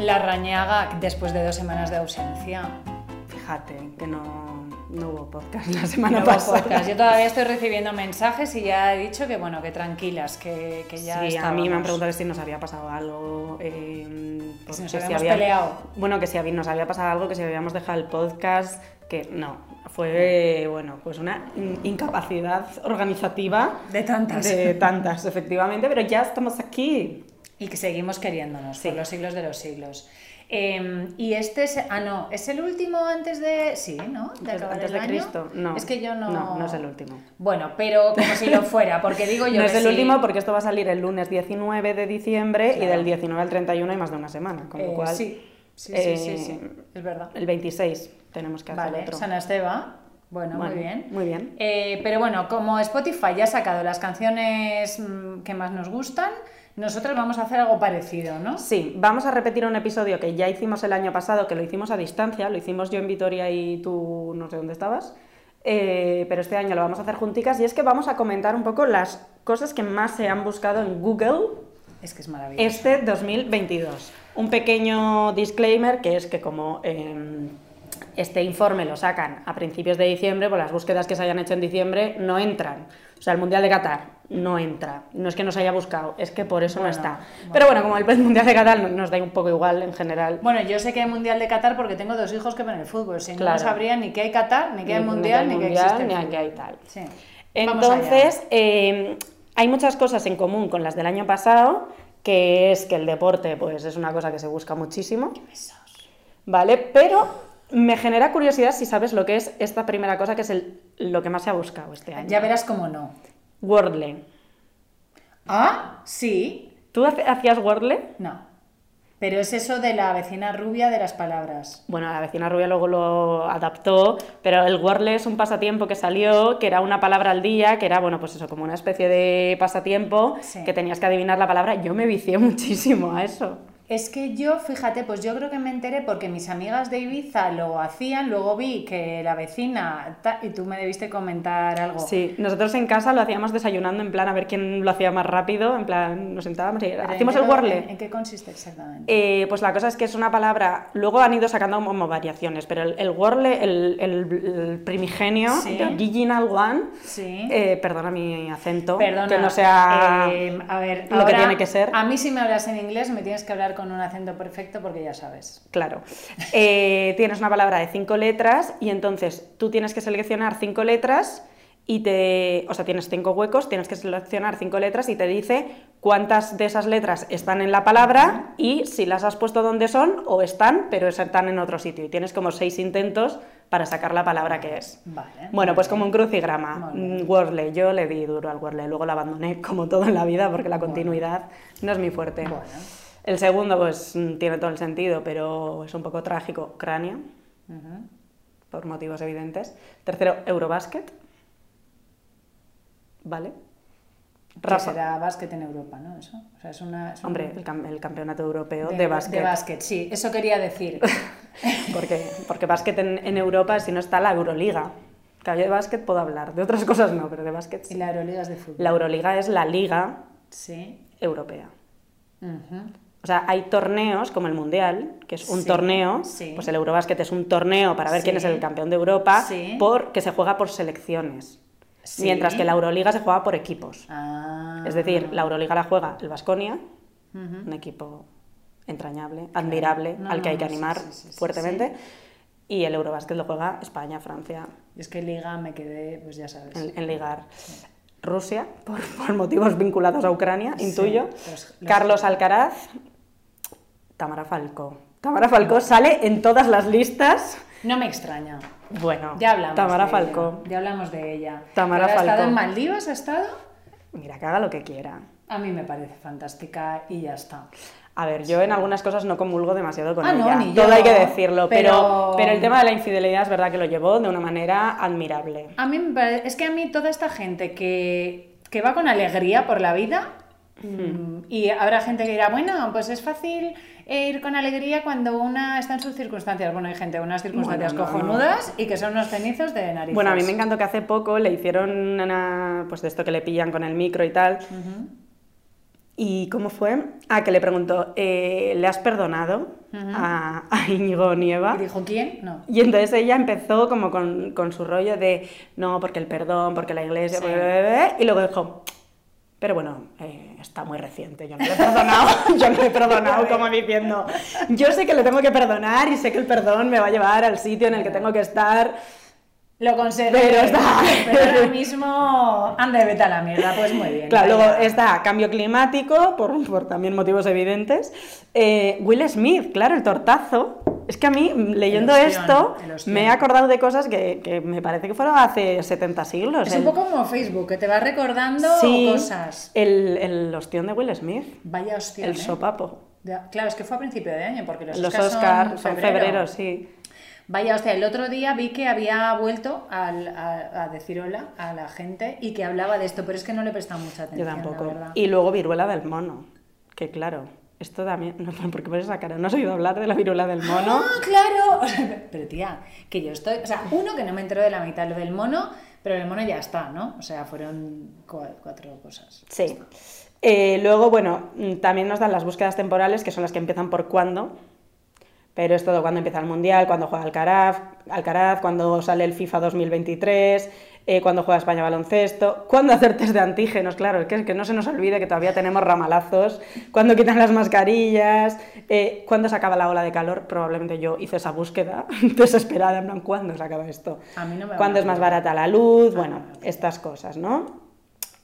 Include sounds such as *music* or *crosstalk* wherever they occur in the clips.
La Rañaga después de dos semanas de ausencia. Fíjate que no, no hubo podcast la semana No hubo pasada. podcast. Yo todavía estoy recibiendo mensajes y ya he dicho que bueno, que tranquilas, que, que ya sí, a mí me han estábamos. preguntado si nos había pasado algo. eh, Que si nos habíamos peleado. Bueno, que si nos había pasado algo, que si habíamos dejado el podcast, que no. Fue, bueno, pues una in- incapacidad organizativa. De tantas. De tantas, efectivamente, pero ya estamos aquí. Y que seguimos queriéndonos Sí. por los siglos de los siglos. Eh, y este es. Ah, no, ¿es el último antes de. Sí, ¿no? De Antes, de año? Cristo, no. Es que yo no. No, no es el último. Bueno, pero como si lo fuera, porque digo yo *laughs* no que es el sí. último porque esto va a salir el lunes 19 de diciembre y del 19 al 31 hay más de una semana, con lo Eh, cual sí, sí, sí, sí, eh, sí, es verdad. el 26 tenemos que hacer Vale, otro. San Esteba. Bueno, Bueno, muy bien. muy bien. Eh, pero bueno, como Spotify ya ha sacado las canciones mm, que más nos gustan, nosotros vamos a hacer algo parecido, ¿no? Sí, vamos a repetir un episodio que ya hicimos el año pasado, que lo hicimos a distancia, lo hicimos yo en Vitoria y tú no sé dónde estabas, eh, pero este año lo vamos a hacer junticas y es que vamos a comentar un poco las cosas que más se han buscado en Google Es que es maravilloso. este 2022. Un pequeño disclaimer que es que como eh, este informe lo sacan a principios de diciembre, pues las búsquedas que se hayan hecho en diciembre no entran. O sea, el Mundial de Qatar no entra. No es que no se haya buscado, es que por eso Bueno, no está. bueno. Pero bueno, como el Mundial de Qatar no- nos da un poco igual en general. Bueno, yo sé que hay Mundial de Qatar porque tengo dos hijos que ven el fútbol. Si no, Claro. no sabría ni que hay Qatar, ni que hay Ni- ni Mundial, que hay ni que Mundial, existe ni que hay tal. Sí. Entonces, eh, hay muchas cosas en común con las del año pasado, que es que el deporte pues, es una cosa que se busca muchísimo. ¿Vale? Pero me genera curiosidad si sabes lo que es esta primera cosa, que es el- lo que más se ha buscado este año. Ya verás cómo no. Wordle. Ah, sí. ¿Tú hacías Wordle? No. Pero es eso de la vecina rubia de las palabras. Bueno, la vecina rubia luego lo adaptó, pero el Wordle es un pasatiempo que salió, que era una palabra al día, que era, bueno, pues eso, como una especie de pasatiempo, Sí. que tenías que adivinar la palabra. Yo me vicié *laughs* muchísimo a eso. Es que yo, fíjate, pues yo creo que me enteré porque mis amigas de Ibiza lo hacían, luego vi que la vecina, ta- y tú me debiste comentar algo. Sí, nosotros en casa lo hacíamos desayunando, en plan a ver quién lo hacía más rápido, en plan nos sentábamos y Pero ¿en hacíamos el Wordle. ¿En, en qué consiste exactamente? Eh, pues la cosa es que es una palabra, luego han ido sacando como variaciones, pero el, el Wordle, el, el- el primigenio, Sí. the original one, sí. eh, perdona mi acento, Perdona, que no sea eh, a ver, lo que ahora, tiene que ser. A mí si me hablas en inglés me tienes que hablar con un acento perfecto porque ya sabes. Claro. Eh, tienes una palabra de cinco letras y entonces tú tienes que seleccionar cinco letras y te. O sea, tienes cinco huecos, tienes que seleccionar cinco letras y te dice cuántas de esas letras están en la palabra y si las has puesto donde son o están, pero están en otro sitio. Y tienes como seis intentos para sacar la palabra que es. Vale. Bueno, pues bien. como un crucigrama. Mm, Wordle, yo le di duro al Wordle, luego lo abandoné como todo en la vida porque la continuidad no es mi fuerte. Bueno. El segundo, pues mm, tiene todo el sentido, pero es un poco trágico. Cráneo, Ujú. por motivos evidentes. Tercero, Eurobasket. ¿Vale? Rafa. será básquet en Europa, ¿no? Eso. O sea, es una. es un- Hombre, el, cam- el campeonato europeo de, básquet. De básquet, sí, eso quería decir. *laughs* porque, porque básquet en, en Europa, si no está la Euroliga. Que yo de básquet puedo hablar, de otras cosas no, pero de básquet y la Euroliga es de fútbol. La Euroliga es la liga Sí. europea. Ujú. O sea, hay torneos como el Mundial, que es un Sí, torneo, sí. pues el Eurobasket es un torneo para ver quién es el campeón de Europa, porque se juega por selecciones. Mientras que la Euroliga se juega por equipos. Ah. Es decir, la Euroliga la juega el Vasconia, un equipo entrañable, admirable, No, al que hay que animar fuertemente. Y el Eurobasket lo juega España, Francia, Es que Liga me quedé, pues ya sabes. en, en ligar. Rusia, *laughs* por, por motivos vinculados a Ucrania, intuyo. pues los- Carlos Alcaraz, Tamara Falcó. Tamara Falcó sale en todas las listas. No me extraña. Bueno, Ya hablamos. Tamara de Falcó. Ella. Ya hablamos de ella. Tamara ¿Ha estado en Maldivas? ¿Ha estado? Mira, que haga lo que quiera. A mí me parece fantástica y ya está. A ver, yo en algunas cosas no comulgo demasiado con Ah, no, ella. ni Todo yo, hay que decirlo, pero... pero- pero el tema de la infidelidad es verdad que lo llevó de una manera admirable. A mí me parece, es que a mí toda esta gente que, que va con alegría por la vida, mm, y habrá gente que dirá, bueno, pues es fácil eh, ir con alegría cuando una está en sus circunstancias. Bueno, hay gente en unas circunstancias Bueno, no, no. cojonudas y que son unos cenizos de narices. Bueno, a mí me encantó que hace poco le hicieron una, pues de esto que le pillan con el micro y tal. ¿Y cómo fue? Ah, que le preguntó, eh, ¿le has perdonado a, a Íñigo Nieva? Y dijo, ¿quién? No. Y entonces ella empezó como con, con su rollo de, no, porque el perdón, porque la iglesia, Sí. y luego dijo, pero bueno, eh, está muy reciente, yo no le he perdonado, *laughs* yo no le he perdonado, como diciendo, yo sé que le tengo que perdonar y sé que el perdón me va a llevar al sitio en el que tengo que estar. Lo conseguí. Pero está- Pero ahora *laughs* mismo, anda, vete a la mierda, pues muy bien. Claro, luego está cambio climático, por, por también motivos evidentes. Eh, Will Smith, claro, el tortazo. Es que a mí, mm, leyendo ostión, esto, el me he acordado de cosas que, que me parece que fueron hace 70 siglos. Es El- un poco como Facebook, que te va recordando Sí, cosas. El, el ostión de Will Smith, Vaya hostia. el sopapo. Claro, es que fue a principio de año, porque los, Los Oscars Oscar son son febrero. febrero, sí. Vaya, hostia, el otro día vi que había vuelto al- a, a decir hola a la gente y que hablaba de esto, pero es que no le he prestado mucha Yo atención, tampoco. la verdad. Y luego viruela del mono, que claro, esto también... *laughs* No, ¿Por qué pones esa cara? ¿No has oído hablar de la viruela del mono? ¡Ah, claro! *laughs* O sea, pero tía, que yo estoy... O sea, uno que no me entero de la mitad, lo del mono, pero el mono ya está, ¿no? O sea, fueron cua- cuatro cosas. Sí. Eh, luego, bueno, mm, también nos dan las búsquedas temporales, que son las que empiezan por cuándo. Pero es todo cuando empieza el Mundial, cuando juega Alcaraz, Alcaraz cuando sale el FIFA 2023, eh, cuando juega España baloncesto, cuando hacer test de antígenos, claro, es que, que no se nos olvide que todavía tenemos ramalazos, cuando quitan las mascarillas, eh, cuando se acaba la ola de calor, probablemente yo hice esa búsqueda *laughs* desesperada, en plan, ¿cuándo se acaba esto? A mí no me va ¿Cuándo es más barata la luz? Ah, Bueno, no, no. estas cosas, ¿no?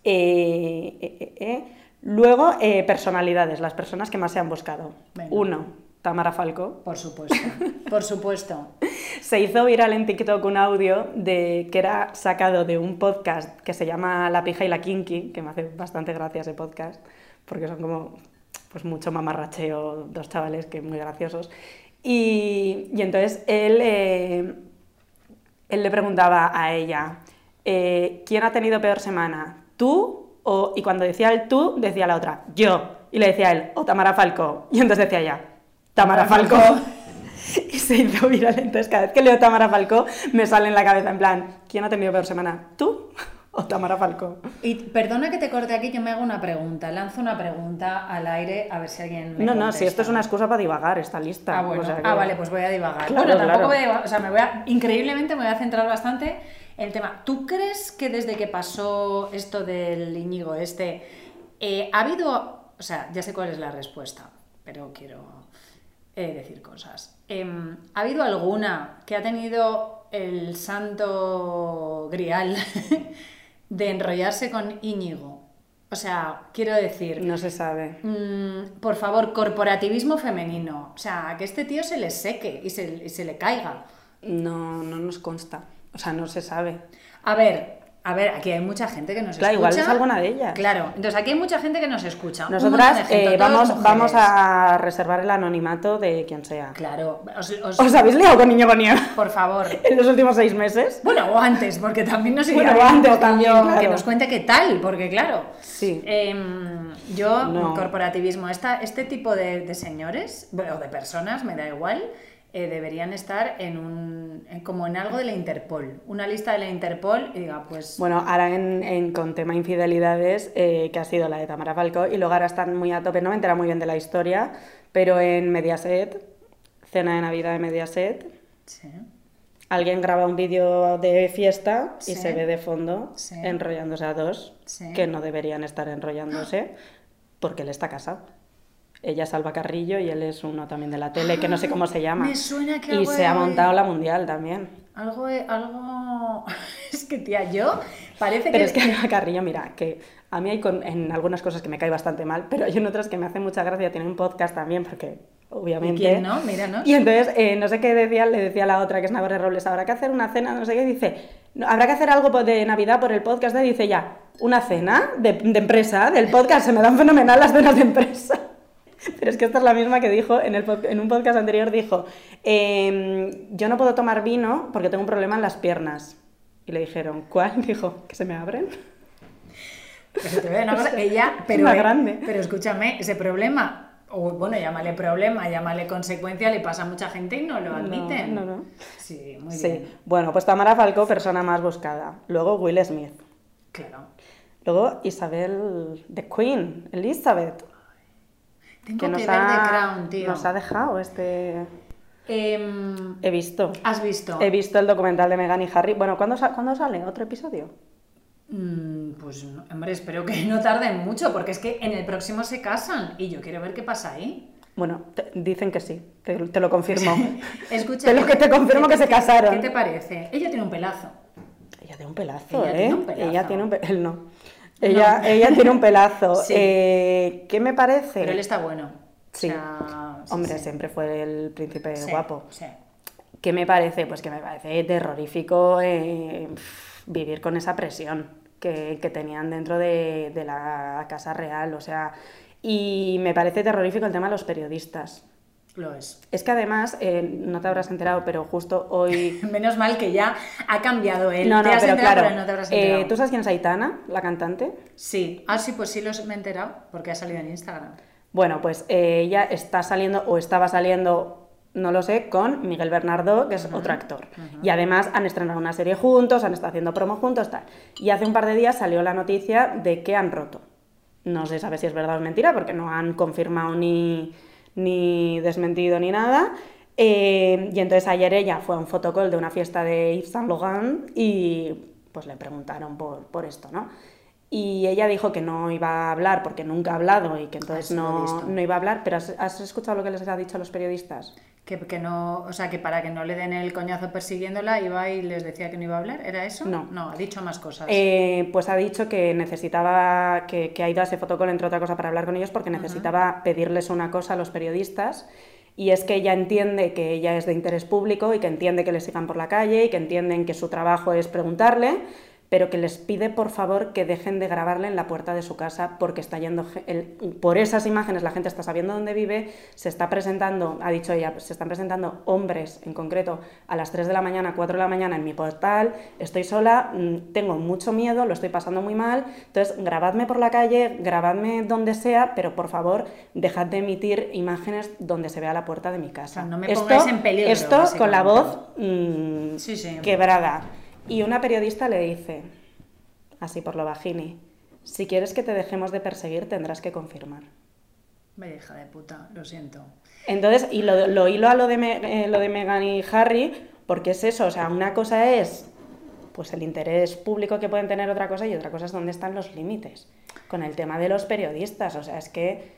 Eh. Luego, personalidades, las personas que más se han buscado. Venga. Uno, Tamara Falco. Por supuesto, por supuesto. *laughs* Se hizo viral en TikTok un audio de, que era sacado de un podcast que se llama La pija y la kinky, que me hace bastante gracia ese podcast, porque son como pues mucho mamarracheo, dos chavales que muy graciosos. Y, y entonces él, eh, él le preguntaba a ella, eh, ¿quién ha tenido peor semana? ¿Tú? O, y cuando decía el tú, decía la otra, yo. Y le decía él, o Tamara Falco. Y entonces decía ella, Tamara Falco. *laughs* Y se hizo viral. Entonces, cada vez que leo Tamara Falcó, me sale en la cabeza en plan, ¿quién ha tenido peor semana? ¿Tú *laughs* o Tamara Falcó? Y perdona que te corte aquí, yo me hago una pregunta, lanzo una pregunta al aire a ver si alguien me No, no, si esto es una excusa para divagar, esta lista. Ah, bueno. O sea que- Ah, vale, pues voy a divagar. Claro, bueno, tampoco claro. voy a divagar, o sea, me voy a, increíblemente me voy a centrar bastante en el tema. ¿Tú crees que desde que pasó esto del Íñigo este, eh, ha habido, o sea, ya sé cuál es la respuesta, pero quiero eh, decir cosas. Em, ¿Ha habido alguna que ha tenido el santo grial *laughs* de enrollarse con Íñigo? O sea, quiero decir, No se sabe. Mm, por favor, corporativismo femenino. O sea, que este tío se le seque y se, y se le caiga. No, no nos consta. O sea, no se sabe. A ver, a ver, aquí hay mucha gente que nos Claro, escucha. igual es alguna de ellas. Claro, entonces aquí hay mucha gente que nos escucha. Nosotras gente, eh, vamos, vamos a reservar el anonimato de quien sea. Claro, os- os- ¿Os habéis liado con Niño Nieva por favor. *laughs* en los últimos seis meses? Bueno, o antes, porque también nos Bueno, o antes poquillo también, claro. que nos cuente qué tal, porque claro. Sí. em, yo, No. corporativismo, esta, este tipo de, de señores, o de personas, me da igual, eh, deberían estar en un, en- como en algo de la Interpol, una lista de la Interpol y diga, pues, Bueno, ahora en, en- con tema infidelidades, eh, que ha sido la de Tamara Falco, y luego ahora están muy a tope, no me entera muy bien de la historia, pero en Mediaset, cena de Navidad de Mediaset, sí. alguien graba un vídeo de fiesta y Sí. se ve de fondo Sí. enrollándose a dos que no deberían estar enrollándose porque él está casado. Ella es Alba Carrillo y él es uno también de la tele, que no sé cómo se llama. me suena que y se ha montado la mundial también. algo, de- algo, *laughs* es que tía, yo parece Pero que... es que Alba Carrillo, mira, que a mí hay con- en algunas cosas que me cae bastante mal, pero hay en otras que me hacen mucha gracia. Tiene un podcast también, porque obviamente... ¿Quién no? Míranos. Y entonces, eh, no sé qué decía, le decía a la otra, que es Navarre Robles, habrá que hacer una cena, no sé qué, dice, "No, habrá que hacer algo de Navidad por el podcast, de-". dice ya, una cena de, de empresa, del podcast, se me dan fenomenal las cenas de empresa. *laughs* Pero es que esta es la misma que dijo en, el, en un podcast anterior, dijo, "Em, yo no puedo tomar vino porque tengo un problema en las piernas. Y le dijeron, ¿cuál? *laughs* Dijo, que se me abren. *laughs* Pero te voy a decir una cosa, ella, pero, una eh, grande. pero escúchame, ese problema, o bueno, llámale problema, llámale consecuencia, le pasa a mucha gente y no lo admiten. No, no, no. Sí, muy Sí, bien. bueno, pues Tamara Falcó, persona más buscada. Luego Will Smith. Claro. Luego Isabel, The Queen, Elizabeth. Tengo que que, nos ver ha, The Crown, tío. Nos ha dejado este... Em, He visto. ¿Has visto? He visto el documental de Meghan y Harry. Bueno, ¿cuándo, sa- ¿cuándo sale? ¿Otro episodio? Mm, Pues, hombre, espero que no tarden mucho, porque es que en el próximo se casan y yo quiero ver qué pasa ahí. Bueno, te- dicen que sí, te, te lo confirmo. *laughs* Escucha, Te lo ¿qué que te confirmo que se casaron. ¿Qué te parece? Ella tiene un pelazo. Ella tiene un pelazo, Ella ¿eh? tiene un pelazo. Ella tiene un pe- Él no. Ella, ella tiene un pelazo. *laughs* Sí. Eh, ¿Qué me parece? Pero él está bueno. Sí. O sea, sí, Hombre, sí. siempre fue el príncipe guapo. sí. ¿Qué me parece? Pues que me parece terrorífico eh, vivir con esa presión que, que tenían dentro de, de la Casa Real. O sea, y me parece terrorífico el tema de los periodistas. Lo es. Es que además, eh, no te habrás enterado, pero justo hoy... *laughs* Menos mal que ya ha cambiado él. No, Te no, has pero claro. pero no te habrás eh, enterado. ¿Tú sabes quién es Aitana, la cantante? Sí. Ah, sí, pues sí los me he enterado, porque ha salido en Instagram. Bueno, pues eh, ella está saliendo o estaba saliendo, no lo sé, con Miguel Bernardo, que es otro actor. Y además han estrenado una serie juntos, han estado haciendo promo juntos, tal. Y hace un par de días salió la noticia de que han roto. No se sabe si es verdad o mentira, porque no han confirmado ni, ni desmentido ni nada. Eh, y entonces ayer ella fue a un fotocall de una fiesta de Yves Saint Laurent y pues le preguntaron por, por esto, ¿no? Y ella dijo que no iba a hablar porque nunca ha hablado y que entonces Ah, no, no iba a hablar. Pero ¿has, has escuchado lo que les ha dicho a los periodistas? Que, que no, o sea, que para que no le den el coñazo persiguiéndola, iba y les decía que no iba a hablar. ¿Era eso? No. No, ha dicho más cosas. Eh, pues ha dicho que necesitaba, que, que ha ido a ese fotocall, entre otra cosa, para hablar con ellos porque necesitaba pedirles una cosa a los periodistas. Y es que ella entiende que ella es de interés público y que entiende que le sigan por la calle y que entienden que su trabajo es preguntarle, pero que les pide por favor que dejen de grabarle en la puerta de su casa porque está yendo el- por esas imágenes la gente está sabiendo dónde vive, se está presentando, ha dicho ella, se están presentando hombres en concreto a las 3 de la mañana, 4 de la mañana en mi portal, estoy sola, mm, tengo mucho miedo, lo estoy pasando muy mal, entonces grabadme por la calle, grabadme donde sea, pero por favor dejad de emitir imágenes donde se vea la puerta de mi casa. O sea, no me pongáis en peligro, Esto con la voz mm, Sí, sí. quebrada. Y una periodista le dice, así por lo bajini, si quieres que te dejemos de perseguir tendrás que confirmar. Vaya hija de puta, lo siento. Entonces, y lo, lo hilo a lo de, Me- eh, lo de Meghan y Harry, porque es eso, o sea, una cosa es pues el interés público que pueden tener otra cosa y otra cosa es dónde están los límites. Con el tema de los periodistas, o sea, es que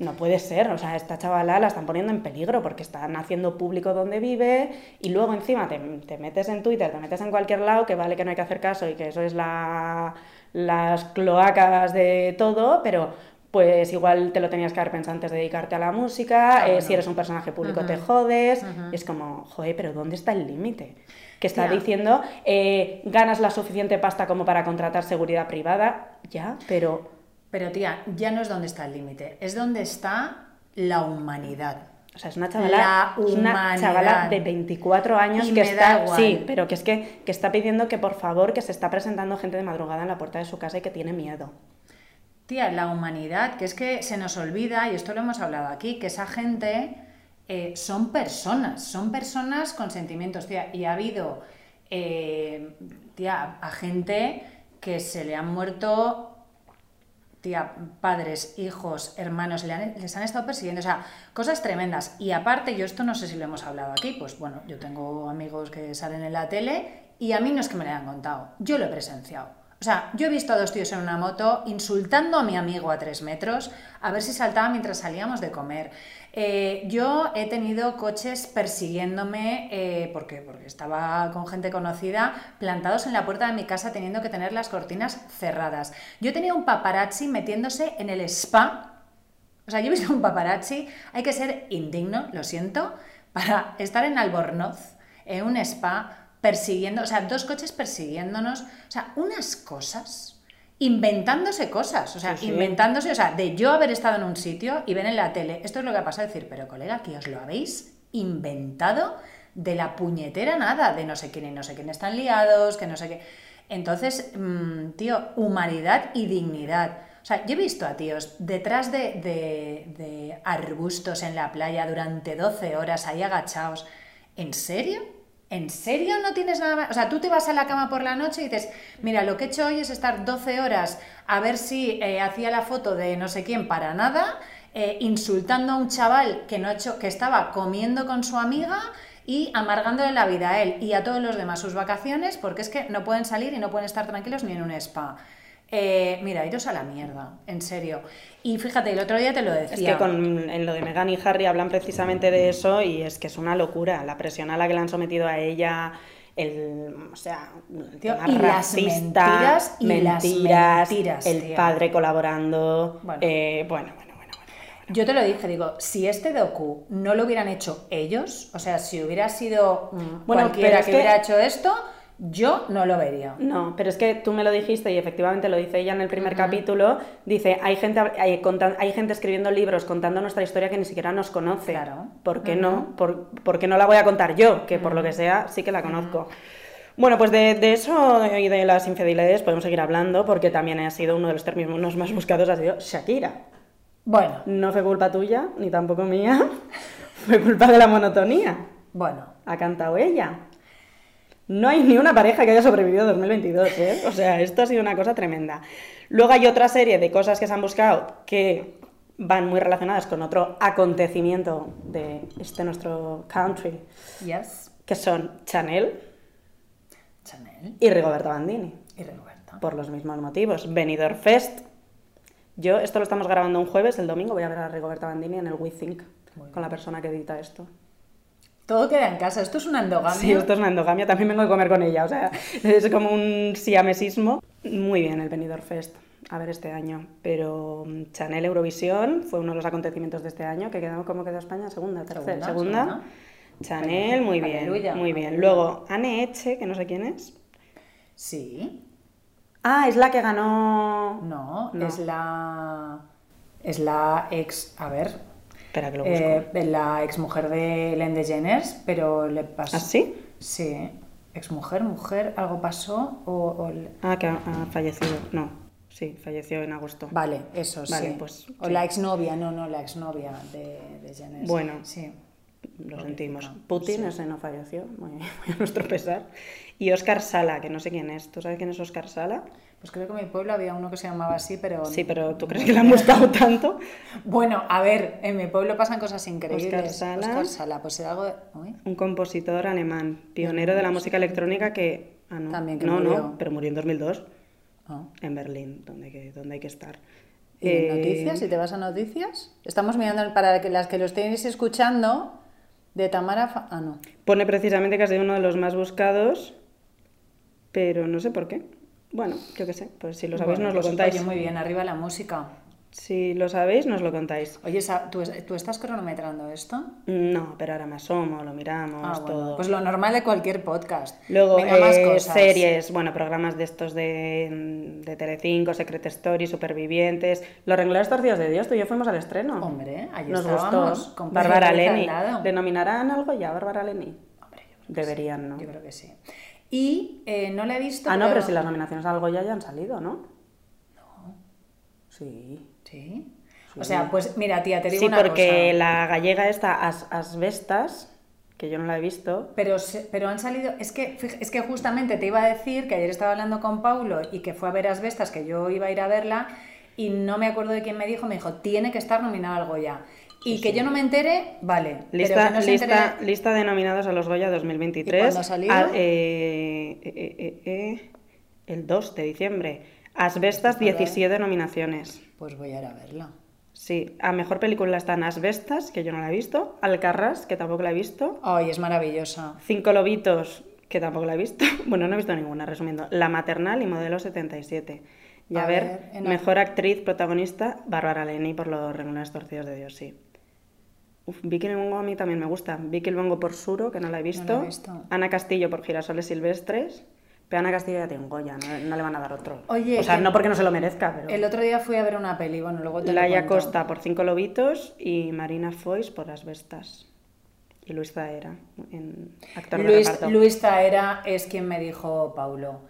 no puede ser, o sea, esta chavala la están poniendo en peligro porque están haciendo público donde vive y luego encima te, te metes en Twitter, te metes en cualquier lado, que vale que no hay que hacer caso y que eso es la, las cloacas de todo, pero pues igual te lo tenías que haber pensado antes de dedicarte a la música, Ah, eh, si eres un personaje público te jodes, y es como, joder, pero ¿dónde está el límite? Que está diciendo, eh, ganas la suficiente pasta como para contratar seguridad privada, ya, pero... Pero tía, ya no es donde está el límite, es donde está la humanidad. O sea, es una chavala, es una chavala de 24 años Y que está, sí, pero que es que, que está pidiendo que por favor, que se está presentando gente de madrugada en la puerta de su casa y que tiene miedo. Tía, la humanidad, que es que se nos olvida, y esto lo hemos hablado aquí, que esa gente eh, son personas, son personas con sentimientos, tía, y ha habido, eh, tía, a gente que se le han muerto, tía, padres, hijos, hermanos, les han estado persiguiendo, o sea, cosas tremendas. Y aparte, yo esto no sé si lo hemos hablado aquí, pues bueno, yo tengo amigos que salen en la tele y a mí no es que me lo hayan contado, yo lo he presenciado. O sea, yo he visto a dos tíos en una moto insultando a mi amigo a tres metros a ver si saltaba mientras salíamos de comer. Eh, yo he tenido coches persiguiéndome eh, porque, estaba con gente conocida plantados en la puerta de mi casa teniendo que tener las cortinas cerradas. Yo tenía un paparazzi metiéndose en el spa o sea, yo he visto un paparazzi, hay que ser indigno, lo siento, para estar en Albornoz, en un spa, persiguiendo, o sea, dos coches persiguiéndonos, o sea, unas cosas, inventándose cosas, o sea, Sí, sí. inventándose, o sea, de yo haber estado en un sitio y ver en la tele, esto es lo que ha pasado, decir, pero colega, que os lo habéis inventado de la puñetera nada, de no sé quién y no sé quién están liados, que no sé qué. Entonces, mm, tío, humanidad y dignidad. O sea, yo he visto a tíos detrás de, de- de arbustos en la playa durante 12 horas ahí agachados. ¿En serio? ¿En serio no tienes nada más? O sea, tú te vas a la cama por la noche y dices, mira, lo que he hecho hoy es estar 12 horas a ver si eh, hacía la foto de no sé quién para nada eh, insultando a un chaval que, no ha hecho, que estaba comiendo con su amiga y amargándole la vida a él y a todos los demás sus vacaciones porque es que no pueden salir y no pueden estar tranquilos ni en un spa. Eh, mira, iros a la mierda, en serio. Y fíjate, el otro día te lo decía. Es que con, en lo de Meghan y Harry hablan precisamente de eso y es que es una locura la presión a la que le han sometido a ella, el, o sea, el Tío, y las mentiras, y las mentiras, mentiras, el tío. padre colaborando, Bueno. eh, bueno, bueno, bueno, bueno. Yo te lo dije, digo, si este docu no lo hubieran hecho ellos, o sea, si hubiera sido mm, Bueno, cualquiera pero que, es que- hubiera hecho esto, yo no lo vería. No, pero es que tú me lo dijiste y efectivamente lo dice ella en el primer capítulo. Dice, hay gente, hay, contan- hay gente escribiendo libros contando nuestra historia que ni siquiera nos conoce. Claro. ¿Por qué no? ¿Por, por qué no la voy a contar yo? Que por lo que sea sí que la conozco. Bueno, pues de, de eso y de las infidelidades podemos seguir hablando porque también ha sido uno de los términos más buscados, ha sido Shakira. Bueno, No fue culpa tuya, ni tampoco mía, *laughs* fue culpa de la monotonía. bueno. Ha cantado ella. No hay ni una pareja que haya sobrevivido a 2022, ¿eh? O sea, esto ha sido una cosa tremenda. Luego hay otra serie de cosas que se han buscado que van muy relacionadas con otro acontecimiento de este nuestro country, Yes. que son Chanel Chanel y Rigoberta Bandini, y Roberta. por los mismos motivos. Benidorm Fest. Yo, esto lo estamos grabando un jueves, el domingo voy a ver a Rigoberta Bandini en el We Think, con la persona que edita esto. Todo queda en casa. Esto es una endogamia. Sí, esto es una endogamia, también vengo a comer con ella, o sea, *laughs* es como un siamesismo. Muy bien el Benidorm Fest, a ver este año, pero mm, Chanel Eurovisión fue uno de los acontecimientos de este año, que quedó, ¿cómo quedó España? Segunda, tercera, Segunda, segunda. segunda. Chanel, muy bien, Aleluya, muy bien. aleluya. Luego, Anne Eche, que no sé quién es. Sí. Ah, es la que ganó... No, No. es la. Es la ex. A ver. Espera que lo busco. eh, la ex mujer de Ellen DeGeneres, pero le pasó. ¿Ah, sí? Sí. Ex mujer, algo pasó o. Ah, que ha, ha fallecido. No, sí, falleció en agosto. Vale, eso Vale, sí. pues, o sí. la exnovia, no, no, la exnovia de, de Jenner. Bueno. Sí. Lo sentimos. Putin, sí. ese no falleció, muy, *laughs* muy a nuestro pesar. Y Oscar Sala, que no sé quién es. ¿Tú sabes quién es Oscar Sala? Pues creo que en mi pueblo había uno que se llamaba así, pero. Sí, pero ¿tú crees que le han buscado tanto? Bueno, a ver, en mi pueblo pasan cosas increíbles. Oscar Sala. Oscar Sala, pues era algo de. Uy, Un compositor alemán, pionero de la música electrónica que... Ah, no. También que no, murió. no, pero murió en 2002 ah. en Berlín, donde hay que, donde hay que estar. ¿Y Eh, noticias? ¿Si te vas a noticias? Estamos mirando para que las que lo estéis escuchando de Tamara. Fa- Ah, no. Pone precisamente que ha sido uno de los más buscados, pero no sé por qué. Bueno, yo qué sé, pues si lo sabéis Bueno, nos lo pues, contáis. Oye, muy bien, arriba la música. Si lo sabéis nos lo contáis. Oye, ¿tú, ¿tú estás cronometrando esto? No, pero ahora me asomo, lo miramos, Ah, bueno, todo. pues lo normal de cualquier podcast. Luego, Venga, más eh, cosas. series, bueno, programas de estos de, de Telecinco, Secret Story, Supervivientes. Los Renglones Torcidos de Dios, tú y yo fuimos al estreno. Hombre, allí Nos gustó. con Bárbara Leni. ¿Le nominarán algo ya, Bárbara Leni? Hombre, yo creo que Deberían, sí. ¿no? Yo creo que sí. Y eh, no la he visto. Ah, no, pero si las nominaciones a algo ya ya han salido, ¿no? No. Sí. ¿Sí? O sea, pues mira, tía, te digo Sí, una porque cosa. la gallega esta, As- Asbestas, que yo no la he visto, Pero, pero han salido, es que, es que justamente te iba a decir que ayer estaba hablando con Paulo y que fue a ver Asbestas, que yo iba a ir a verla y no me acuerdo de quién me dijo, me dijo, tiene que estar nominado al Goya. Y que yo no me entere, vale. Lista, que no se lista, entere- lista de nominados a los Goya 2023. ¿Y cuándo ha salido? Ah, eh, eh, eh, el 2 de diciembre. Asbestas, 17 nominaciones. Pues voy a ir a verla. Sí, a mejor película están Asbestas, que yo no la he visto. Alcarrás, que tampoco la he visto. Ay, es maravillosa. Cinco Lobitos, que tampoco la he visto. *laughs* Bueno, no he visto ninguna, resumiendo. La Maternal y Modelo 77. Y a, A ver, mejor actriz protagonista, Bárbara Leni por los renglones torcidos de Dios, sí. Uf, Vicky el Bongo a mí también me gusta. Vicky el Bongo por Suro, que no la he visto. he visto. Ana Castillo por Girasoles Silvestres. Pero Ana Castillo ya tiene un Goya, no, no le van a dar otro. Oye, o sea, no porque no se lo merezca, pero... El otro día fui a ver una peli, bueno, luego te Laia. Costa por Cinco Lobitos y Marina Foix por Asbestas. Y Luis Zaera, en actor de Luis, reparto. Luis Taera es quien me dijo Paulo.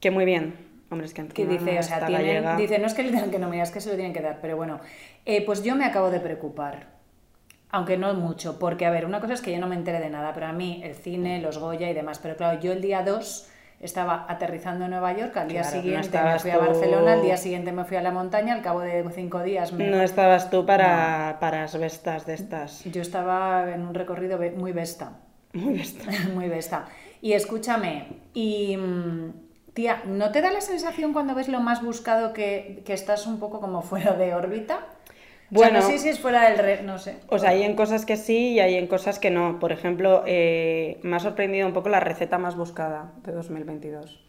Que muy bien. Hombre, es que Que dice, o sea, tienen- dice, no es que le tengan que nominar, es que se lo tienen que dar, pero bueno, Eh, pues yo me acabo de preocupar, aunque no mucho, porque a ver, una cosa es que yo no me entere de nada, pero a mí el cine, los Goya y demás, pero claro, yo el día 2 estaba aterrizando en Nueva York, al día Claro, no siguiente me fui a tú- Barcelona, al día siguiente me fui a la montaña, al cabo de cinco días me... No estabas tú para, para asbestas de estas. Yo estaba en un recorrido muy besta. Muy besta. *laughs* Muy besta. Y escúchame, y mm, tía, ¿no te da la sensación cuando ves lo más buscado que, que estás un poco como fuera de órbita? Bueno. o sea, no sé si es fuera del re... no sé. O sea, hay en cosas que sí y hay en cosas que no. Por ejemplo, eh, me ha sorprendido un poco la receta más buscada de 2022.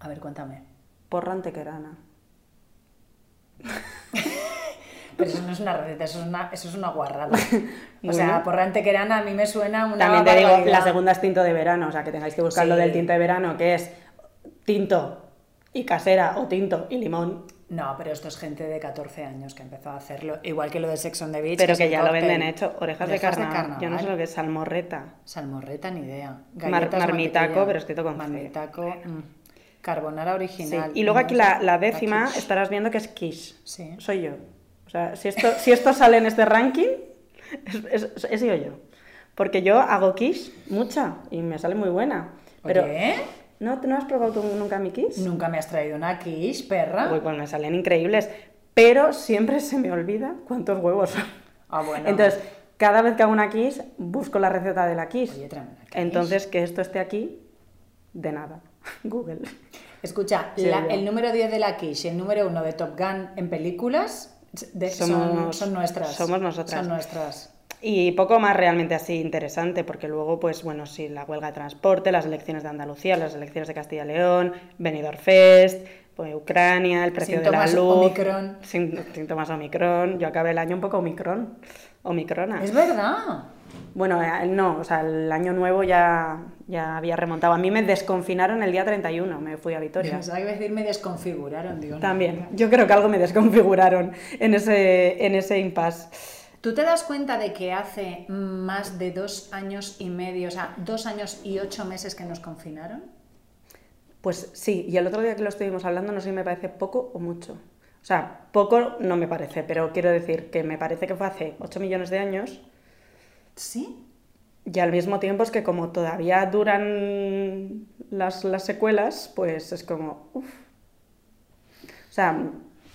A ver, cuéntame. Porra antequerana. *laughs* Pero eso no es una receta, eso es una, eso es una guarrada. *laughs* O Bueno. sea, por antequerana a mí me suena una También te digo, la segunda es tinto de verano, o sea, que tengáis que buscar lo del tinto de verano, que es tinto y casera o tinto y limón, No, pero esto es gente de 14 años que empezó a hacerlo, igual que lo de Sex on the Beach. pero que ya lo venden hecho. Orejas, de, carnaval. Yo no sé carnaval. lo que es salmorreta. Salmorreta, ni idea. Mar- marmitaco, pero escrito con. Marmitaco, mm. carbonara Sí. original. Y luego aquí Mm, la, la décima estarás viendo que es quiche. Sí. Soy yo. O sea, si esto, si esto sale en este ranking, es, es- he sido yo. Porque yo hago quiche mucha y me sale muy buena. Pero, Oye, ¿no, ¿no has probado nunca mi quiche? nunca me has traído una quiche, perra. Uy, pues me salen increíbles. Pero siempre se me olvida cuántos huevos son. Ah, bueno. Entonces, cada vez que hago una quiche, busco la receta de la quiche. Oye, tráeme una quiche. Entonces, que esto esté aquí, de nada. *laughs* Google. Escucha, Sí, la- yo. el número 10 de la quiche y el número 1 de Top Gun en películas de- son, son nuestras. somos nosotras. Son nuestras. Y poco más realmente así interesante, porque luego, pues bueno, sí, la huelga de transporte, las elecciones de Andalucía, las elecciones de Castilla y León, Benidorm Fest, pues, Ucrania, el precio Síntomas de la luz. Omicron. Sin- Síntomas Omicron. Yo acabé el año un poco Omicron. Omicrona. Es verdad. Bueno, eh, no, o sea, el año nuevo ya, ya había remontado. A mí me desconfinaron el día 31, me fui a Vitoria. Pensaba que iba a decir me desconfiguraron, digo. no. También. Yo creo que algo me desconfiguraron en ese, en ese impasse. ¿Tú te das cuenta de que hace más de dos años y medio, o sea, dos años y ocho meses que nos confinaron? Pues sí, y el otro día que lo estuvimos hablando, no sé si me parece poco o mucho. O sea, poco no me parece, pero quiero decir que me parece que fue hace 8 millones de años ¿Sí? y al mismo tiempo es que como todavía duran las, las secuelas, pues es como, uff. O sea,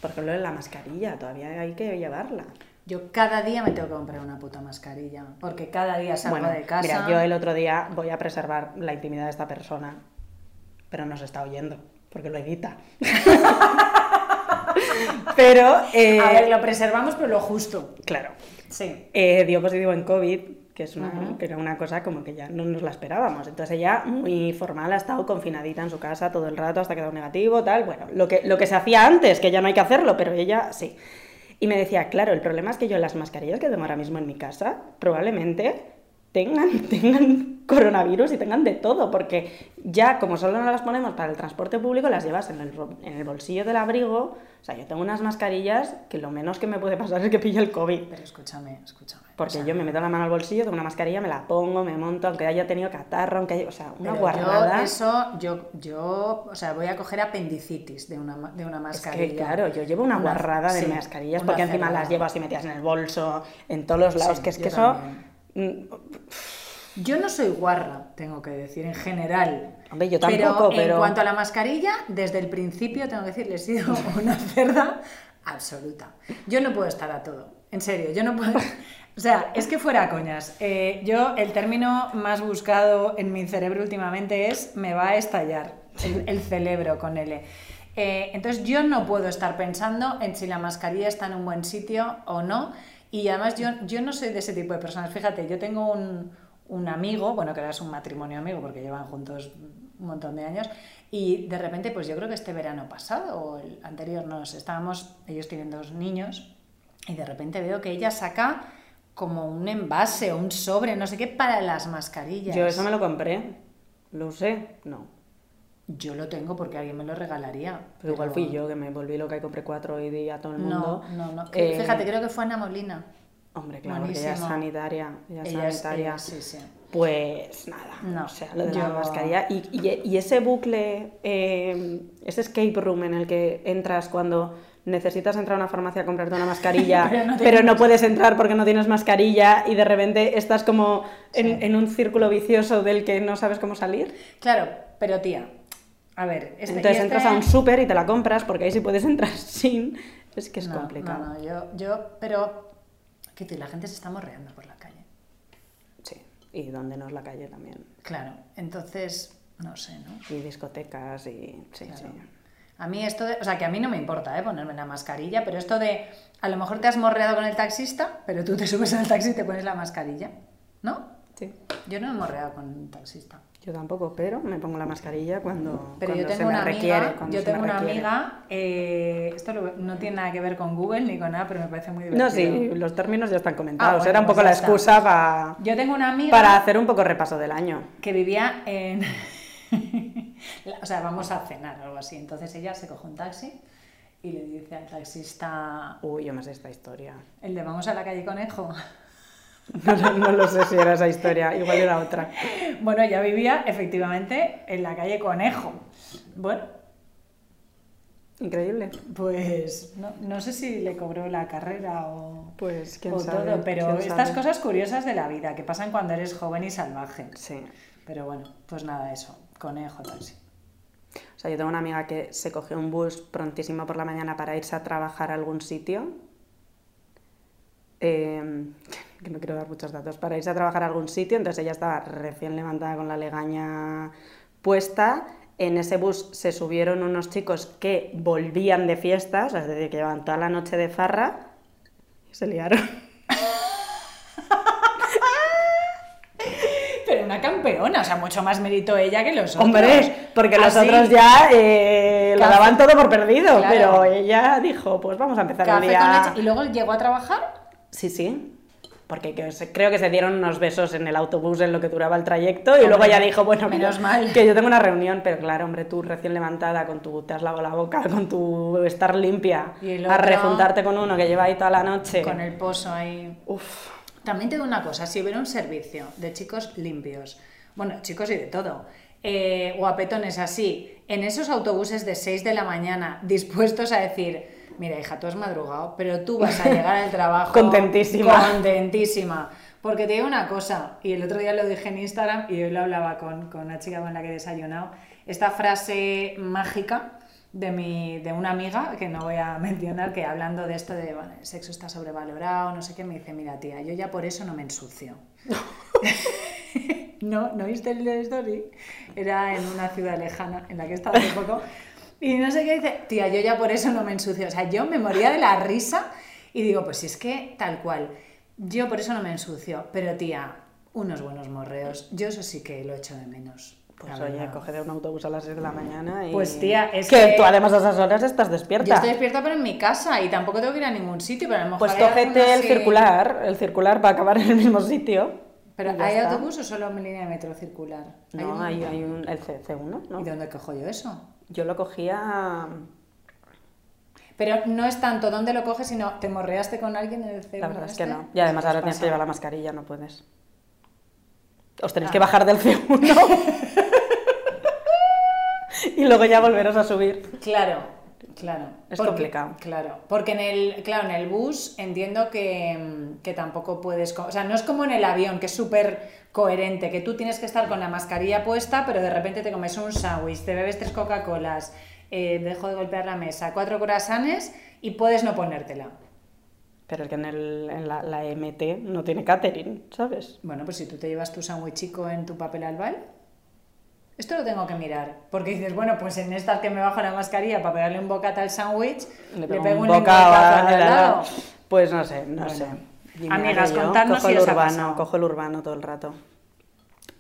por ejemplo, la mascarilla, todavía hay que llevarla. Yo cada día me tengo que comprar una puta mascarilla, porque cada día salgo Bueno, de casa. mira, yo el otro día voy a preservar la intimidad de esta persona, pero no se está oyendo, porque lo edita. *laughs* pero, eh, A ver, lo preservamos, pero lo justo. claro, Sí. eh, dio positivo en COVID, que, es una, que era una cosa como que ya no nos la esperábamos. Entonces ella, muy formal, ha estado confinadita en su casa todo el rato hasta que dado negativo, tal. Bueno, lo que, lo que se hacía antes, que ya no hay que hacerlo, pero ella sí. Y me decía, claro, el problema es que yo las mascarillas que tengo ahora mismo en mi casa, probablemente tengan, *laughs* tengan coronavirus y tengan de todo, porque ya como solo no las ponemos para el transporte público, las llevas en el, en el bolsillo del abrigo. O sea, yo tengo unas mascarillas que lo menos que me puede pasar es que pille el COVID. Pero escúchame, escúchame. Porque yo me meto la mano al bolsillo, tengo una mascarilla, me la pongo, me monto, aunque haya tenido catarro, aunque haya, o sea, una pero guarrada. Yo eso, yo, yo, o sea, voy a coger apendicitis de una, de una Es mascarilla. que, claro, yo llevo una, guarrada de sí, mascarillas una porque encima las llevo así metidas en el bolso, en todos los lados, Sí, que es que eso... también. mm, Yo no soy guarra, tengo que decir, en general. Hombre, yo tampoco, pero- en cuanto a la mascarilla, desde el principio tengo que decir, le he sido *laughs* una cerda absoluta. Yo no puedo estar a todo, en serio, yo no puedo... *laughs* O sea, es que fuera coñas. eh, yo, el término más buscado en mi cerebro últimamente es me va a estallar el, el cerebro con L. Eh, entonces yo no puedo estar pensando en si la mascarilla está en un buen sitio o no. Y además yo, yo no soy de ese tipo de personas. Fíjate, yo tengo un, un amigo, bueno, que ahora es un matrimonio amigo porque llevan juntos un montón de años, y de repente, pues yo creo que este verano pasado o el anterior nos estábamos, ellos tienen dos niños, y de repente veo que ella saca como un envase o un sobre, no sé qué, para las mascarillas. Yo eso me lo compré, lo usé, no. Yo lo tengo porque alguien me lo regalaría. Pero igual fui yo que me volví loca y compré cuatro y di a todo el No, mundo. no, no. Que- Eh, Fíjate, creo que fue Ana Molina. Hombre, claro, porque ella es Buenísimo. sanitaria, ella es Ella es- sanitaria. ella- sí, sí. Pues nada, No, o sea, lo de la yo- mascarilla. Y, y- y ese bucle, eh, ese escape room en el que entras cuando necesitas entrar a una farmacia a comprarte una mascarilla, *laughs* Pero no pero, no puedes entrar porque no tienes mascarilla y de repente estás como en, en un círculo vicioso del que no sabes cómo salir. Claro, pero tía, a ver, este- Entonces este- entras a un súper y te la compras porque ahí sí puedes *laughs* entrar sin... Es que es No, complicado. No, no, yo, yo, pero, que la gente se está morreando por la calle. Sí, y donde no es la calle también. Claro, entonces, no sé, ¿no? Y discotecas y... Sí, Claro. sí. A mí esto de, o sea, que a mí no me importa ¿eh? ponerme la mascarilla, pero esto de, a lo mejor te has morreado con el taxista, pero tú te *laughs* subes al taxi y te pones la mascarilla, ¿no? Sí. Yo no me he morreado con un taxista. Yo tampoco, pero me pongo la mascarilla cuando, Pero cuando yo se tengo me una requiere. amiga, yo se me tengo una requiere. amiga, eh, esto lo- no tiene nada que ver con Google ni con nada, pero me parece muy divertido. No, sí, los términos ya están comentados. Ah, bueno, Era un pues poco ya la excusa pa- Yo tengo una amiga para hacer un poco repaso del año. que vivía en... *laughs* o sea, vamos a cenar o algo así. Entonces ella se coge un taxi y le dice al taxista, Uy, yo me sé esta historia. el de vamos a la calle Conejo. No, *laughs* no- no lo sé si era esa historia, igual era otra. Bueno, ella vivía efectivamente en la calle Conejo. Bueno, Increíble. pues no, no sé si le cobró la carrera o, Pues quién o sabe. todo, pero quién estas sabe. cosas curiosas de la vida que pasan cuando eres joven y salvaje. Sí. Pero bueno, pues nada, eso, Conejo taxi. O sea, yo tengo una amiga que se cogió un bus prontísimo por la mañana para irse a trabajar a algún sitio. Eh, que no quiero dar muchos datos. Para irse a trabajar a algún sitio, entonces ella estaba recién levantada con la legaña puesta. En ese bus se subieron unos chicos que volvían de fiesta, o sea, es decir, que llevaban toda la noche de farra y se liaron. *laughs* Pero una campeona, o sea, mucho más mérito ella que los otros. Hombre, porque los Así, otros ya eh, lo daban todo por perdido, Claro. pero ella dijo, pues vamos a empezar el día... Y luego llegó a trabajar. Sí, sí. Porque creo que se dieron unos besos en el autobús en lo que duraba el trayecto y Hombre, luego ya dijo, bueno, menos mal. que yo tengo una reunión, pero claro, hombre, tú recién levantada con tu, te has lavado la boca, con tu estar limpia, Y a rejuntarte con uno que lleva ahí toda la noche. Con el pozo ahí. Uf, También te digo una cosa, si hubiera un servicio de chicos limpios, bueno, chicos y de todo, eh, guapetones así, en esos autobuses de 6 de la mañana, dispuestos a decir, mira hija, tú has madrugado, pero tú vas a llegar al *laughs* trabajo Contentísima. contentísima. Porque te digo una cosa, y el otro día lo dije en Instagram y hoy lo hablaba con, con una chica con la que he desayunado, esta frase mágica de, mi, de una amiga, que no voy a mencionar, que hablando de esto de, bueno, el sexo está sobrevalorado, no sé qué, me dice, mira tía, yo ya por eso no me ensucio. *laughs* *laughs* no, ¿no viste el story? Era en una ciudad lejana en la que he estado hace poco. Y no sé qué dice, tía, yo ya por eso no me ensucio. O sea, yo me moría de la risa y digo, pues si es que tal cual, yo por eso no me ensucio. Pero tía, unos buenos morreos, yo eso sí que lo echo de menos. pues oye, verdad. coge de un autobús a las 6 de la mañana y... Pues, tía, es que... que- tú además a esas horas estás despierta. Yo estoy despierta pero en mi casa y tampoco tengo que ir a ningún sitio, pero a lo mejor Pues hay cógete el que- circular, el circular va a acabar en el mismo sitio. ¿Pero hay está. autobús o solo línea de metro circular? No, un- hay, hay un, el C, 1 ¿no? ¿Y dónde cojo yo eso? Yo lo cogía... Pero no es tanto dónde lo coges, sino te morreaste con alguien en el C1 La verdad es que este? no. Y además ¿Qué ahora tienes que llevar la mascarilla, no puedes. Os tenéis Ah. que bajar del C1 *laughs* *laughs* y luego ya volveros a subir. Claro, claro. Es complicado. Claro, porque en el, claro, en el bus entiendo que, que tampoco puedes... O sea, no es como en el avión, que es súper coherente, que tú tienes que estar con la mascarilla puesta, pero de repente te comes un sándwich, te bebes tres Coca-Colas, eh, dejo de golpear la mesa, cuatro croissants y puedes no ponértela. Pero es que en, el, en la, la MT no tiene catering, ¿sabes? Bueno, pues si tú te llevas tu sándwichico en tu papel albal, esto lo tengo que mirar. Porque dices, bueno, pues en estas que me bajo la mascarilla para pegarle un bocata al sándwich, le, pego un, bocado lengüetazo al lado. Pues no sé, no Bueno. sé. Y Amigas, yo contadnos cojo si el urbano, cojo el urbano todo el rato.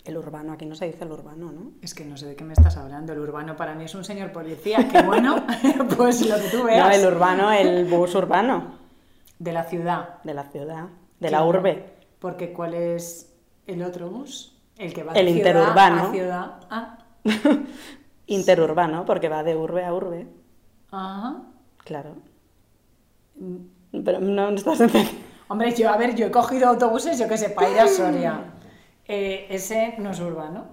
El urbano, aquí no se dice el urbano, ¿no? Es que no sé de qué me estás hablando. El urbano para mí es un señor policía. Que bueno, *laughs* *laughs* pues lo que tú veas. No, el urbano, el bus urbano De la ciudad. de la ciudad, de Sí, la urbe. Porque ¿cuál es el otro bus? El que va El de ciudad interurbano. a ciudad. Ah, *laughs* Interurbano, porque va de urbe a urbe. ajá. Claro. Pero no estás entendiendo. Hombre, yo, a ver, yo he cogido autobuses, yo que sé, para ir a Soria. *laughs* Eh, ese no es urbano.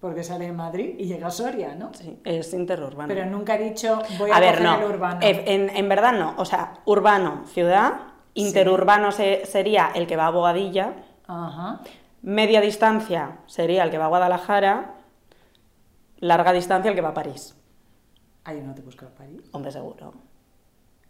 porque sale de Madrid y llega a Soria, ¿no? Sí, es interurbano. Pero nunca ha dicho voy a, a ver, coger no. el urbano. Eh, En, en verdad no. O sea, urbano, ciudad. Interurbano se- sería el que va a Bogadilla. Ajá. Media distancia sería el que va a Guadalajara. Larga distancia el que va a París. Ahí no te buscas París. Hombre, seguro.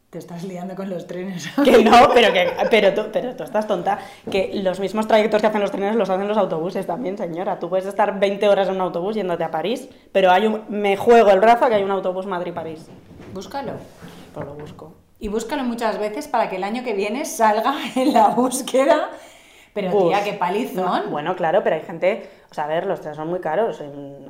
Te estás liando con los trenes. *laughs* Que no, pero, que, pero, tú, pero tú estás tonta. Que los mismos trayectos que hacen los trenes los hacen los autobuses también, señora. Tú puedes estar 20 horas en un autobús yéndote a París, pero hay un, me juego el brazo a que hay un autobús Madrid-París. Búscalo. Pues lo busco. Y búscalo muchas veces para que el año que viene salga en la búsqueda. Pero tía, Bus. qué palizón. Bueno, claro, pero hay gente. O sea, a ver, los trenes son muy caros.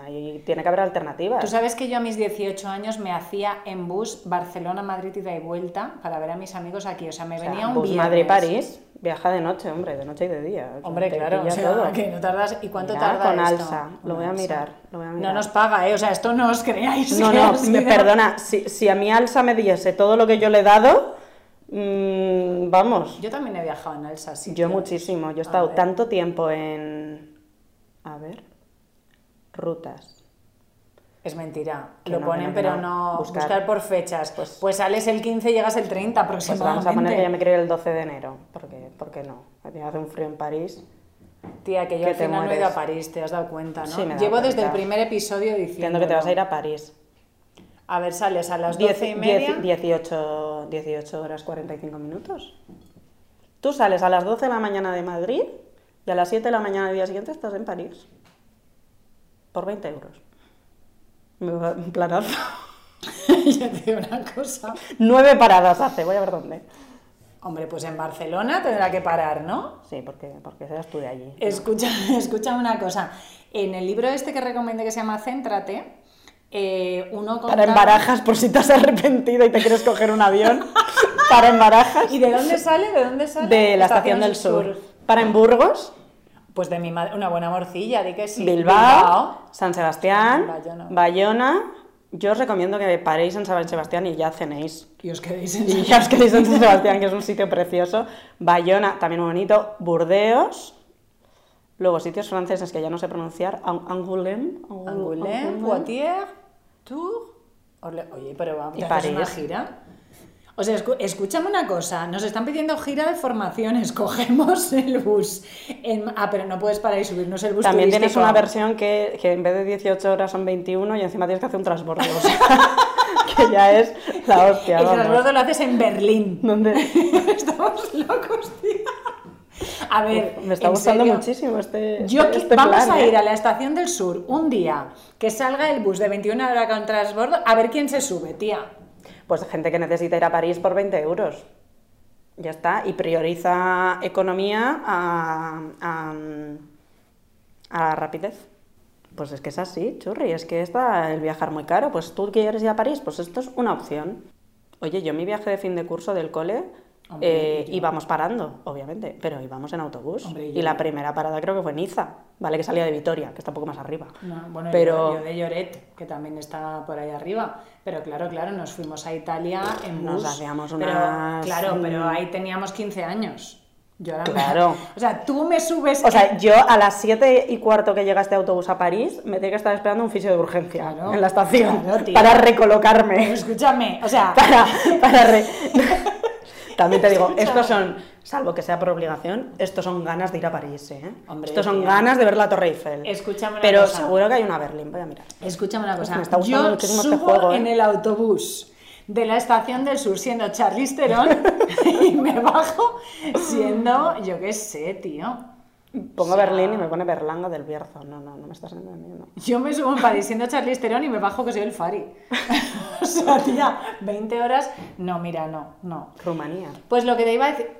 Ahí tiene que haber alternativas. Tú sabes que yo a mis 18 años me hacía en bus Barcelona-Madrid ida y vuelta para ver a mis amigos aquí. O sea, me O sea, venía un bus viernes. Madrid-París, viaja de noche, hombre, de noche y de día. Hombre, te claro, o sea, que no tardas. ¿Y cuánto Mira, tarda con esto? Alsa, lo voy a mirar, lo voy a No nos paga, ¿eh? O sea, esto no os creáis. No, no, me- perdona, si, si a mi Alsa me diese todo lo que yo le he dado, mm, vamos, Yo también he viajado en Alsa, sí. yo muchísimo. Yo he estado tanto tiempo en. A ver. Rutas. Es mentira. Que Lo no, ponen, no, pero no. Buscar. Buscar, por fechas. Pues- Pues, sales el 15 y llegas el 30 Pues aproximadamente. vamos a poner que ya me quiero ir el 12 de enero. Porque, ¿Por qué no? Hace un frío en París. Tía, que yo que al final no he ido a. París, te has dado cuenta, ¿no? Sí, me Llevo desde el primer episodio diciendo. Entiendo que te vas a ir a París. A ver, sales a las 10, 12 y media. 18, 18 horas 45 minutos. Tú sales a las 12 de la mañana de Madrid y a las 7 de la mañana del día siguiente estás en París. Por 20 euros. Me va- Un planazo. *laughs* te digo una cosa. Nueve paradas hace, voy a ver dónde. Hombre, pues en Barcelona tendrá que parar, ¿no? Sí, porque, porque seas tú de allí. Escucha, *laughs* escúchame una cosa. En el libro este que recomendé que se llama Céntrate, eh, uno Para contaba- en Barajas, por si te has arrepentido y te quieres coger un avión. *laughs* Para en Barajas. ¿Y de dónde sale? ¿De dónde sale? De la Estación del Sur. Para en Burgos. Pues de mi madre, una buena morcilla, di que sí. Bilbao, San Sebastián, Bayona. Bayona. Yo os recomiendo que paréis en San Sebastián y ya cenéis. Y os quedéis en Y ya os quedéis en San Sebastián, que es un sitio precioso. Bayona, también muy bonito. Burdeos. Luego sitios franceses que ya no sé pronunciar. Ang- Angoulême. Angoulême, Poitiers, Orle- Oye, pero vamos, Y ¿te haces una gira? O sea, escúchame una cosa, nos están pidiendo gira de formaciones, *laughs* cogemos el bus. en- ah, pero no puedes parar y subirnos el bus También tienes turístico. una versión que, que en vez de 18 horas son 21 y encima tienes que hacer un transbordo. o sea, *laughs* que ya es la hostia. El vamos. transbordo lo haces en Berlín. ¿Dónde? *laughs* Estamos locos, tía. A ver, Me está gustando serio, muchísimo este. Yo este- vamos plan, a ¿eh? ir a la estación del sur un día que salga el bus de 21 horas con transbordo a ver quién se sube, tía. Pues gente que necesita ir a París por 20 euros. Ya está. Y prioriza economía a, a, a la rapidez. Pues es que es así, churri. Es que está el viajar muy caro. Pues tú quieres ir a París, pues esto es una opción. Oye, yo mi viaje de fin de curso del cole Hombre, eh, yo. íbamos parando, obviamente, pero íbamos en autobús. Hombre, y y yo. la primera parada creo que fue Niza. Vale que salía de Vitoria, que está un poco más arriba. No, bueno, Pero- yo, yo de Lloret, que también está por ahí arriba. Pero claro, claro, nos fuimos a Italia en Nos bus. hacíamos Pero, unas- claro, pero ahí teníamos 15 años. Yo ahora me- Claro. O sea, tú me subes... O sea, yo a las 7 y cuarto que llega este autobús a París, me tiene que estar esperando un fisio de urgencia Claro, en la estación claro, para Pero recolocarme. escúchame, o sea... *laughs* Para, para re- *laughs* También te digo, estos son, salvo que sea por obligación, estos son ganas de ir a París, ¿eh? Hombre, estos son ganas de ver la Torre Eiffel. Escúchame una Pero cosa. seguro que hay una Berlín, voy a mirar. Escúchame una cosa. me está gustando Yo muchísimo este subo juego, ¿eh? en el autobús de la estación del sur siendo Charlize Theron *laughs* y me bajo siendo, yo qué sé, tío. Pongo O sea- Berlín y me pone Berlanga del Bierzo. No, no, no me estás entendiendo. Yo me subo en París siendo Charlize Theron y me bajo que soy el Fari. *laughs* o sea, tía, 20 horas. No, mira, no, no. Rumanía. Pues lo que te iba a decir.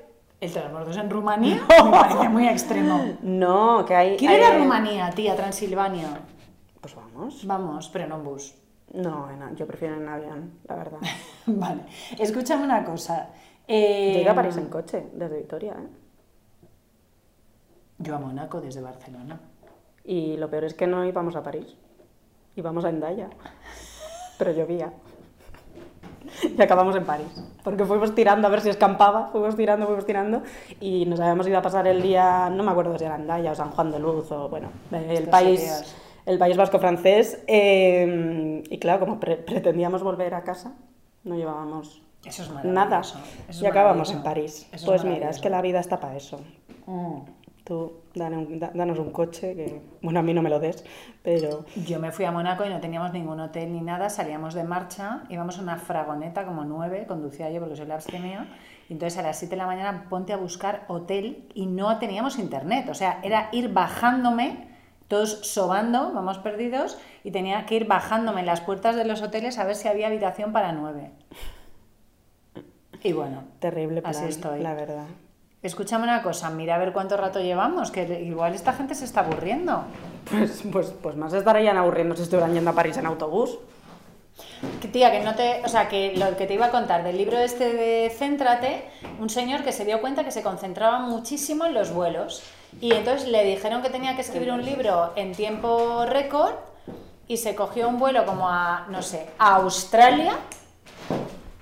¿El transbordo es en Rumanía? *laughs* Me parece muy extremo. No, que hay... ¿Quiere ir a Rumanía, tía, Transilvania? Pues vamos. Vamos, pero no en bus. No, en- yo prefiero en avión, la verdad. *laughs* vale. Escúchame una cosa. Eh, ido a París en coche, desde Vitoria, ¿eh? Yo a Mónaco desde Barcelona. Y lo peor es que no íbamos a París, íbamos a Endaya, pero llovía. Y acabamos en París, porque fuimos tirando a ver si escampaba, fuimos tirando, fuimos tirando, y nos habíamos ido a pasar el día, no me acuerdo si era Endaya o San Juan de Luz, o bueno, el Estos país, el País Vasco francés. eh, y claro, como pre- pretendíamos volver a casa, no llevábamos Eso es nada. Eso es Y acabamos en. París. Eso pues mira, es que la vida está para eso. Mm. Tú, danos un coche, que bueno, a mí no me lo des, pero Yo me fui a Mónaco y no teníamos ningún hotel ni nada, salíamos de marcha, íbamos a una fragoneta como nueve, conducía yo porque soy la abstemia, y entonces a las 7 de la mañana ponte a buscar hotel y no teníamos internet, o sea, era ir bajándome, todos sobando, vamos perdidos, y tenía que ir bajándome en las puertas de los hoteles a ver si había habitación para nueve. Y bueno, terrible plan, Así estoy. la verdad. Escúchame una cosa, mira a ver cuánto rato llevamos, que igual esta gente se está aburriendo. Pues, pues, pues más estarían aburriendo si estuvieran yendo a París en autobús. Que, Tía, que no te. O sea, que lo que te iba a contar del libro este de Céntrate, un señor que se dio cuenta que se concentraba muchísimo en los vuelos. Y entonces le dijeron que tenía que escribir un libro en tiempo récord y se cogió un vuelo como a, no sé, a Australia.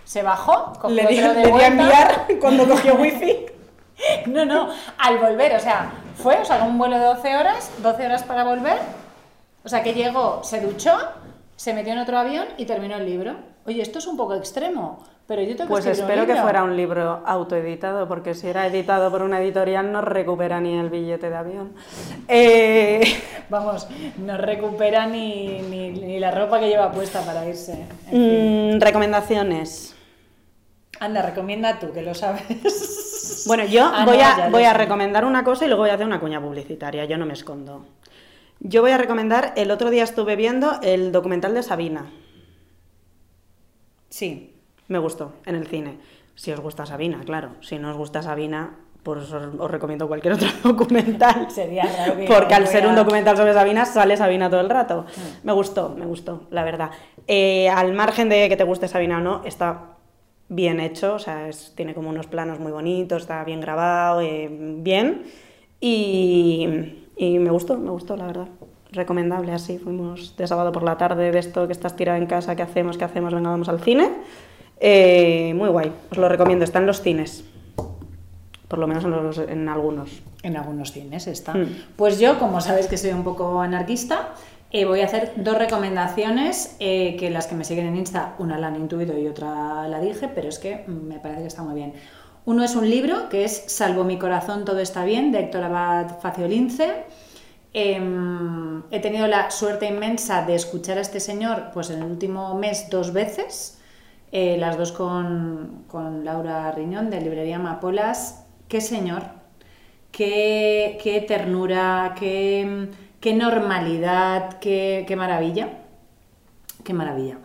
Se bajó, cogió Le di, otro de le di a enviar cuando cogió wifi. *laughs* *laughs* No, no, al volver, o sea, fue, o sea, un vuelo de 12 horas, 12 horas para volver. O sea, que llegó, se duchó, se metió en otro avión y terminó el libro. Oye, esto es un poco extremo, pero yo tengo Pues que espero un que fuera un libro autoeditado, porque si era editado por una editorial no recupera ni el billete de avión. Eh, *laughs* Vamos, no recupera ni, ni, ni la ropa que lleva puesta para irse. En fin. mm, recomendaciones. Anda, recomienda tú, que lo sabes. Bueno, yo Ah, voy, no, a, voy recomendar una cosa y luego voy a hacer una cuña publicitaria, yo no me escondo. Yo voy a recomendar, el otro día estuve viendo el documental de Sabina. Sí, Me gustó en el cine. Si os gusta Sabina, claro. Si no os gusta Sabina, pues os, os recomiendo cualquier otro *laughs* documental. Sería raro que Porque al ser un documental sobre Sabina, sale Sabina todo el rato. Me gustó, me gustó, la verdad. Eh, al margen de que te guste Sabina o no, está bien hecho, o sea, es- tiene como unos planos muy bonitos, está bien grabado, eh, bien. Y, y me gustó, me gustó, la verdad. Recomendable así. Fuimos de sábado por la tarde de esto que estás tirada en casa, ¿qué hacemos? ¿Qué hacemos? Venga, vamos al cine. Eh, muy guay, os lo recomiendo, está en los cines. Por lo menos en, los- en algunos. En algunos cines está. Mm. Pues yo, como sabéis que soy un poco anarquista, eh, voy a hacer dos recomendaciones eh, que las que me siguen en Insta, una la han intuido y otra la dije, pero es que mm, me parece que está muy bien. Uno es un libro que es Salvo mi corazón, todo está bien, de Héctor Abad Faciolince. Em, he tenido la suerte inmensa de escuchar a este señor pues en el último mes dos veces, eh, las dos con, con Laura Riñón de Librería Amapolas. Qué señor, qué, qué ternura, qué, qué normalidad, qué, qué maravilla. Qué maravilla.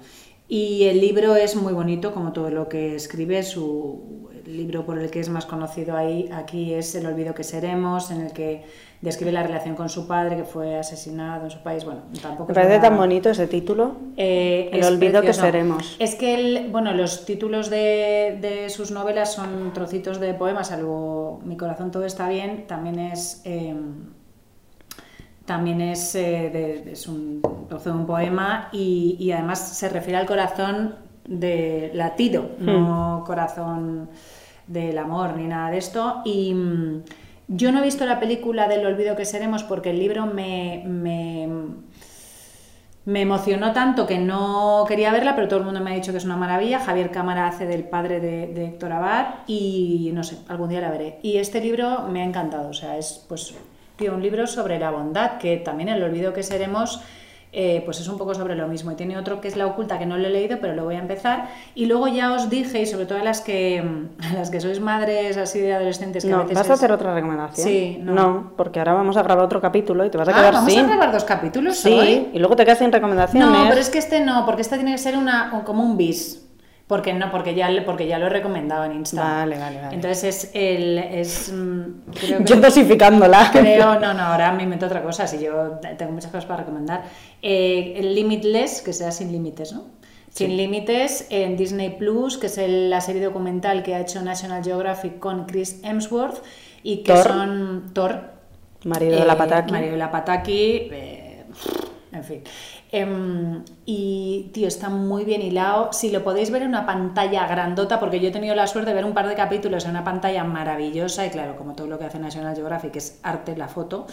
Y el libro es muy bonito, como todo lo que escribe. Su el libro por el que es más conocido ahí, aquí es El olvido que seremos, en el que describe la relación con su padre, que fue asesinado en su país. Bueno, tampoco Me parece tan bonito ese título. eh, El es olvido que seremos. Es que el, bueno, los títulos de, de sus novelas son trocitos de poemas, salvo Mi corazón todo está bien, también es eh, también es, eh, de- es un trozo de un poema y, y además se refiere al corazón de latido, no corazón del amor ni nada de esto. Y mm, yo no he visto la película del olvido que seremos porque el libro me, me, me emocionó tanto que no quería verla, pero todo el mundo me ha dicho que es una maravilla. Javier Cámara hace del padre de, de Héctor Abad y no sé, algún día la veré. Y este libro me ha encantado, o sea, es pues tío, un libro sobre la bondad, que también el olvido que seremos, eh, pues es un poco sobre lo mismo. Y tiene otro que es La oculta, que no lo he leído, pero lo voy a empezar. Y luego ya os dije, y sobre todo a las que, a las que sois madres así de adolescentes, que a No, veces ¿vas a hacer otra recomendación? Sí, no. no. porque ahora vamos a grabar otro capítulo y te vas a Ah, quedar vamos sin. a grabar dos capítulos Sí, hoy. y luego te quedas sin recomendaciones. No, pero es que este no, porque este tiene que ser una, un- como un bis. Porque no, porque ya, porque ya lo he recomendado en Insta. Vale, vale, vale. Entonces es el. Es, mm, creo que- Yo dosificándola. Creo, no, no, ahora me invento otra cosa, si yo tengo muchas cosas para recomendar. Eh, el Limitless, que sea sin límites, ¿no? Sin límites en Disney Plus, que es el- la serie documental que ha hecho National Geographic con Chris Hemsworth y que Thor. son Thor, Marido de la eh, Pataki. Marido de la Pataki, eh, en fin. Em, y, tío, está muy bien hilado. Si lo podéis ver en una pantalla grandota, porque yo he tenido la suerte de ver un par de capítulos en una pantalla maravillosa, y claro, como todo lo que hace National Geographic es arte, la foto.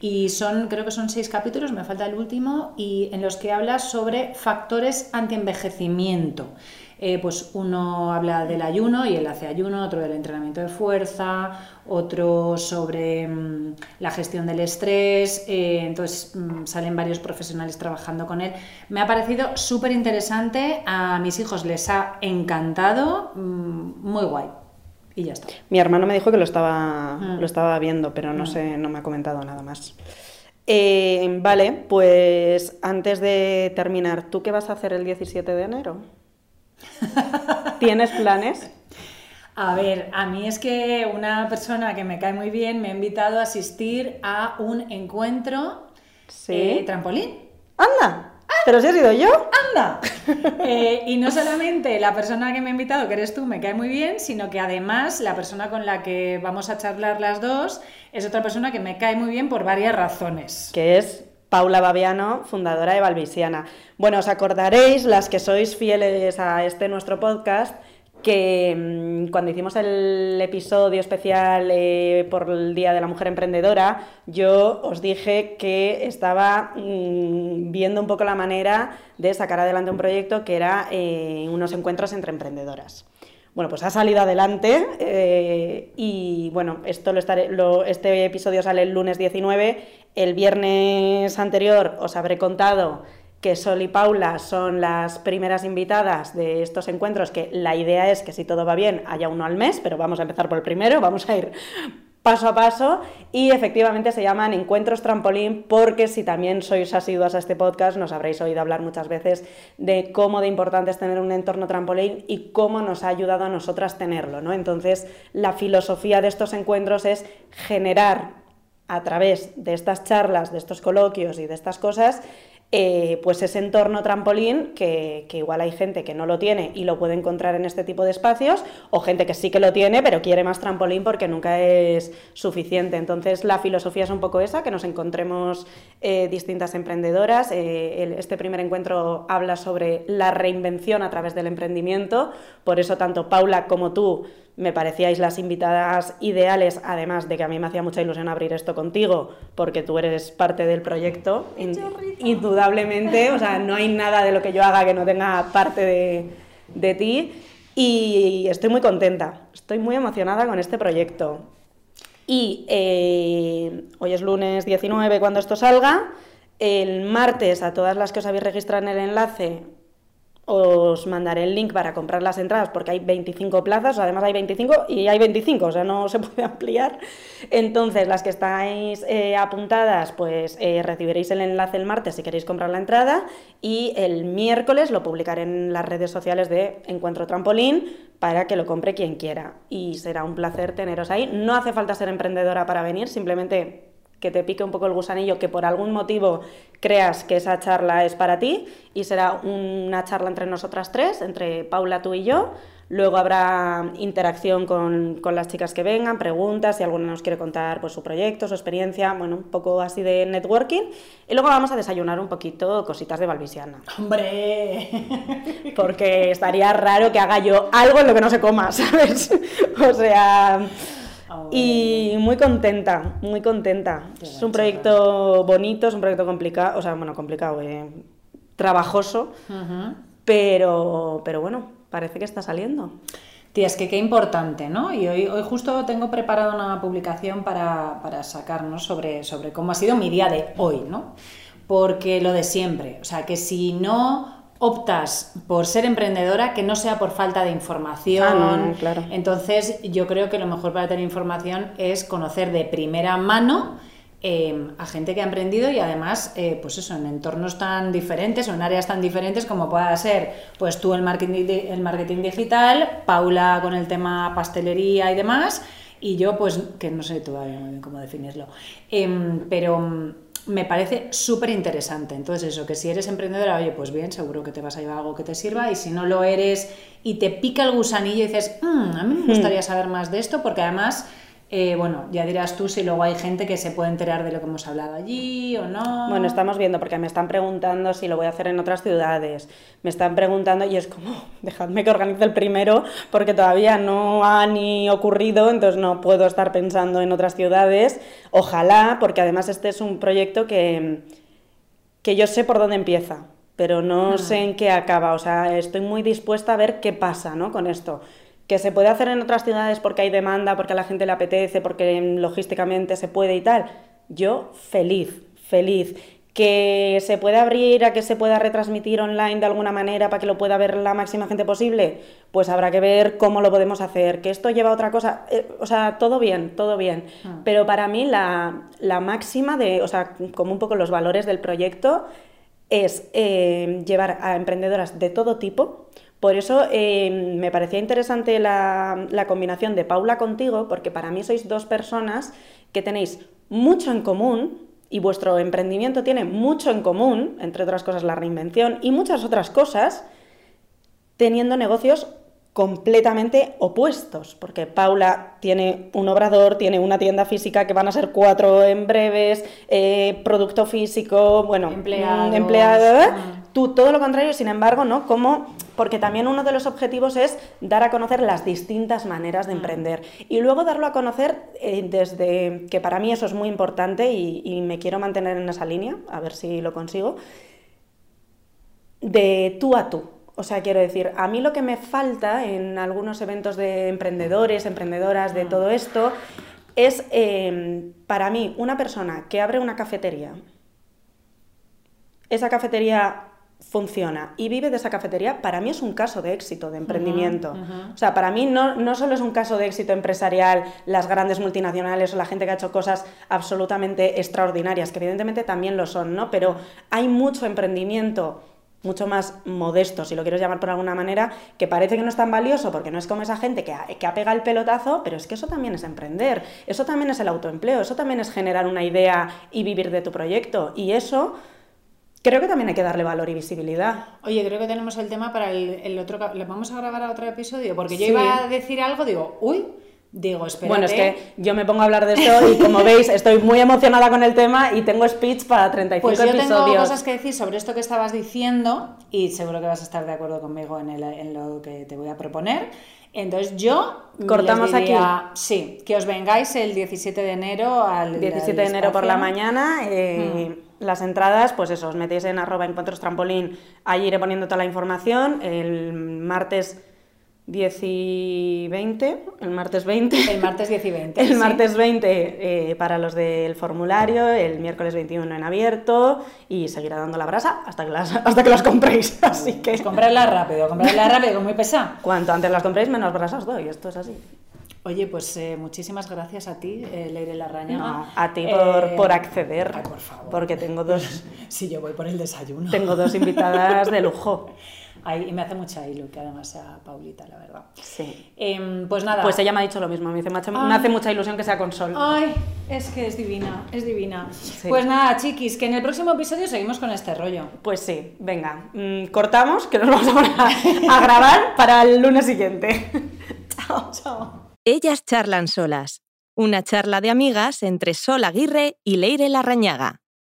Y son, creo que son seis capítulos, me falta el último, y en los que habla sobre factores anti-envejecimiento. Eh, pues uno habla del ayuno y él hace ayuno, otro del entrenamiento de fuerza, otro sobre mm, la gestión del estrés, eh, entonces mm, salen varios profesionales trabajando con él. Me ha parecido súper interesante, a mis hijos les ha encantado, mm, muy guay. Y ya está. Mi hermano me dijo que lo estaba, lo estaba viendo, pero no sé, no me ha comentado nada más. Eh, vale, pues antes de terminar, ¿tú qué vas a hacer el 17 de enero? ¿Tienes planes? A ver, a mí es que una persona que me cae muy bien me ha invitado a asistir a un encuentro eh, trampolín. ¡Anda! ¿Pero si he sido yo? ¡Anda! *laughs* Eh, y no solamente la persona que me ha invitado, que eres tú, me cae muy bien, sino que además la persona con la que vamos a charlar las dos es otra persona que me cae muy bien por varias razones. Que es Paula Babiano, fundadora de Valvisiana. Bueno, os acordaréis, las que sois fieles a este nuestro podcast, que mm, cuando hicimos el episodio especial eh, por el Día de la Mujer Emprendedora, yo os dije que estaba mm, viendo un poco la manera de sacar adelante un proyecto que era eh, unos encuentros entre emprendedoras. Bueno, pues ha salido adelante eh, y bueno, esto lo estaré, este episodio sale el lunes 19. El viernes anterior os habré contado que Sol y Paula son las primeras invitadas de estos encuentros, que la idea es que si todo va bien haya uno al mes, pero vamos a empezar por el primero, vamos a ir paso a paso y efectivamente se llaman encuentros trampolín porque si también sois asiduos a este podcast nos habréis oído hablar muchas veces de cómo de importante es tener un entorno trampolín y cómo nos ha ayudado a nosotras tenerlo, ¿no? Entonces, la filosofía de estos encuentros es generar a través de estas charlas, de estos coloquios y de estas cosas, eh, pues ese entorno trampolín que, igual hay gente que no lo tiene y lo puede encontrar en este tipo de espacios o gente que sí que lo tiene pero quiere más trampolín porque nunca es suficiente. Entonces la filosofía es un poco esa, que nos encontremos eh, distintas emprendedoras. Eh, este primer encuentro habla sobre la reinvención a través del emprendimiento, por eso tanto Paula como tú me parecíais las invitadas ideales, además de que a mí me hacía mucha ilusión abrir esto contigo, porque tú eres parte del proyecto, indudablemente, o sea, no hay nada de lo que yo haga que no tenga parte de, ti, y estoy muy contenta, estoy muy emocionada con este proyecto. Y eh, hoy es lunes 19 cuando esto salga, el martes a todas las que os habéis registrado en el enlace os mandaré el link para comprar las entradas porque hay 25 plazas, además hay 25 y hay 25, o sea, no se *laughs* puede ampliar. Entonces, las que estáis eh, apuntadas, pues eh, recibiréis el enlace el martes si queréis comprar la entrada y el miércoles lo publicaré en las redes sociales de Encuentro Trampolín para que lo compre quien quiera. Y será un placer teneros ahí. No hace falta ser emprendedora para venir, simplemente que te pique un poco el gusanillo, que por algún motivo creas que esa charla es para ti y será una charla entre nosotras tres, entre Paula, tú y yo. Luego habrá interacción con, las chicas que vengan, preguntas, si alguna nos quiere contar pues, su proyecto, su experiencia, bueno, un poco así de networking. Y luego vamos a desayunar un poquito cositas de Valvisiana. ¡Hombre! *laughs* Porque estaría raro que haga yo algo en lo que no se coma, ¿sabes? *laughs* O sea, y muy contenta, muy contenta. es un proyecto bonito, es un proyecto complicado, o sea, bueno, complicado, eh, trabajoso, pero, pero bueno, parece que está saliendo. Tía, es que qué importante, ¿no? Y hoy, hoy justo tengo preparado una publicación para, para sacarnos sobre, sobre cómo ha sido mi día de hoy, ¿no? Porque lo de siempre, o sea, que si no optas por ser emprendedora, que no sea por falta de información. Ah, claro. Entonces, yo creo que lo mejor para tener información es conocer de primera mano em, a gente que ha emprendido y además, eh, pues eso, en entornos tan diferentes o en áreas tan diferentes como pueda ser, pues tú el marketing, el marketing digital, Paula con el tema pastelería y demás, y yo, pues, que no sé todavía muy bien cómo definirlo, em, pero me parece súper interesante. Entonces, eso, que si eres emprendedora, oye, pues bien, seguro que te vas a llevar algo que te sirva. Y si no lo eres y te pica el gusanillo y dices, mm, a mí me gustaría saber más de esto, porque además Eh, bueno, ya dirás tú si luego hay gente que se puede enterar de lo que hemos hablado allí o no. Bueno, estamos viendo porque me están preguntando si lo voy a hacer en otras ciudades. Me están preguntando y es como, *laughs* dejadme que organice el primero porque todavía no ha ni ocurrido, entonces no puedo estar pensando en otras ciudades. Ojalá, porque además este es un proyecto que, que yo sé por dónde empieza, pero no Ah. sé en qué acaba. O sea, estoy muy dispuesta a ver qué pasa ¿no? con esto. Que se puede hacer en otras ciudades porque hay demanda, porque a la gente le apetece, porque logísticamente se puede y tal. Yo feliz, feliz. Que se puede abrir a que se pueda retransmitir online de alguna manera para que lo pueda ver la máxima gente posible, pues habrá que ver cómo lo podemos hacer. Que esto lleva a otra cosa, eh, o sea, todo bien, todo bien. Ah. Pero para mí la, la máxima de, o sea, como un poco los valores del proyecto es eh, llevar a emprendedoras de todo tipo. Por eso eh, me parecía interesante la, la combinación de Paula contigo, porque para mí sois dos personas que tenéis mucho en común y vuestro emprendimiento tiene mucho en común, entre otras cosas la reinvención y muchas otras cosas, teniendo negocios completamente opuestos, porque Paula tiene un obrador, tiene una tienda física que van a ser cuatro en breves, eh, producto físico, bueno, mm, empleado, ah. Tú todo lo contrario, sin embargo, ¿no? Como, porque también uno de los objetivos es dar a conocer las distintas maneras de emprender y luego darlo a conocer eh, desde, que para mí eso es muy importante y, y me quiero mantener en esa línea, a ver si lo consigo, de tú a tú. O sea, quiero decir, a mí lo que me falta en algunos eventos de emprendedores, emprendedoras, de todo esto, es eh, para mí una persona que abre una cafetería, esa cafetería funciona y vive de esa cafetería, para mí es un caso de éxito, de emprendimiento. ujú. O sea, para mí no, no solo es un caso de éxito empresarial las grandes multinacionales o la gente que ha hecho cosas absolutamente extraordinarias, que evidentemente también lo son, ¿no? Pero hay mucho emprendimiento mucho más modesto, si lo quieres llamar por alguna manera, que parece que no es tan valioso porque no es como esa gente que ha, que ha pegado el pelotazo, pero es que eso también es emprender, eso también es el autoempleo, eso también es generar una idea y vivir de tu proyecto. Y eso creo que también hay que darle valor y visibilidad. Oye, creo que tenemos el tema para el, el otro. ¿Le vamos a grabar a otro episodio? Porque yo Sí. iba a decir algo, digo, uy, digo, espérate. Bueno, es que yo me pongo a hablar de esto y como *laughs* veis estoy muy emocionada con el tema y tengo speech para 35 Pues yo episodios. tengo cosas que decir sobre esto que estabas diciendo y seguro que vas a estar de acuerdo conmigo en, el- en lo que te voy a proponer. Entonces yo ¿Cortamos les diría, Sí, que os vengáis el 17 de enero al 17 de enero por la mañana. eh, Las entradas, pues eso, os metéis en arroba encuentros trampolín, ahí iré poniendo toda la información. El martes 10 y 20, el martes 20. El martes 10 y 20. *laughs* El sí. martes 20 eh, para los del formulario, el miércoles 21 en abierto y seguirá dando la brasa hasta que las, hasta que las compréis. *laughs* Así que Pues rápido, comprarla rápido, muy pesada. cuanto antes las compréis, menos brasa os doy. Esto es así. Oye, pues eh, muchísimas gracias a ti, eh, Leire Larrañaga. No, a ti por, Eh, por acceder. ay, por favor. Porque tengo dos, *laughs* Si yo voy por el desayuno. tengo dos invitadas de lujo. *laughs* Ay, y me hace mucha ilu que además sea Paulita, la verdad. Sí. Em, pues nada. Pues ella me ha dicho lo mismo. Me dice, me hace, me Ay. hace mucha ilusión que sea con sol. Ay, es que es divina, es divina. Pues nada, chiquis, que en el próximo episodio seguimos con este rollo. Pues sí, venga, mm, cortamos, que nos vamos a a, a grabar para el lunes siguiente. *laughs* Chao, chao. Ellas charlan solas. Una charla de amigas entre Sol Aguirre y Leire Larrañaga.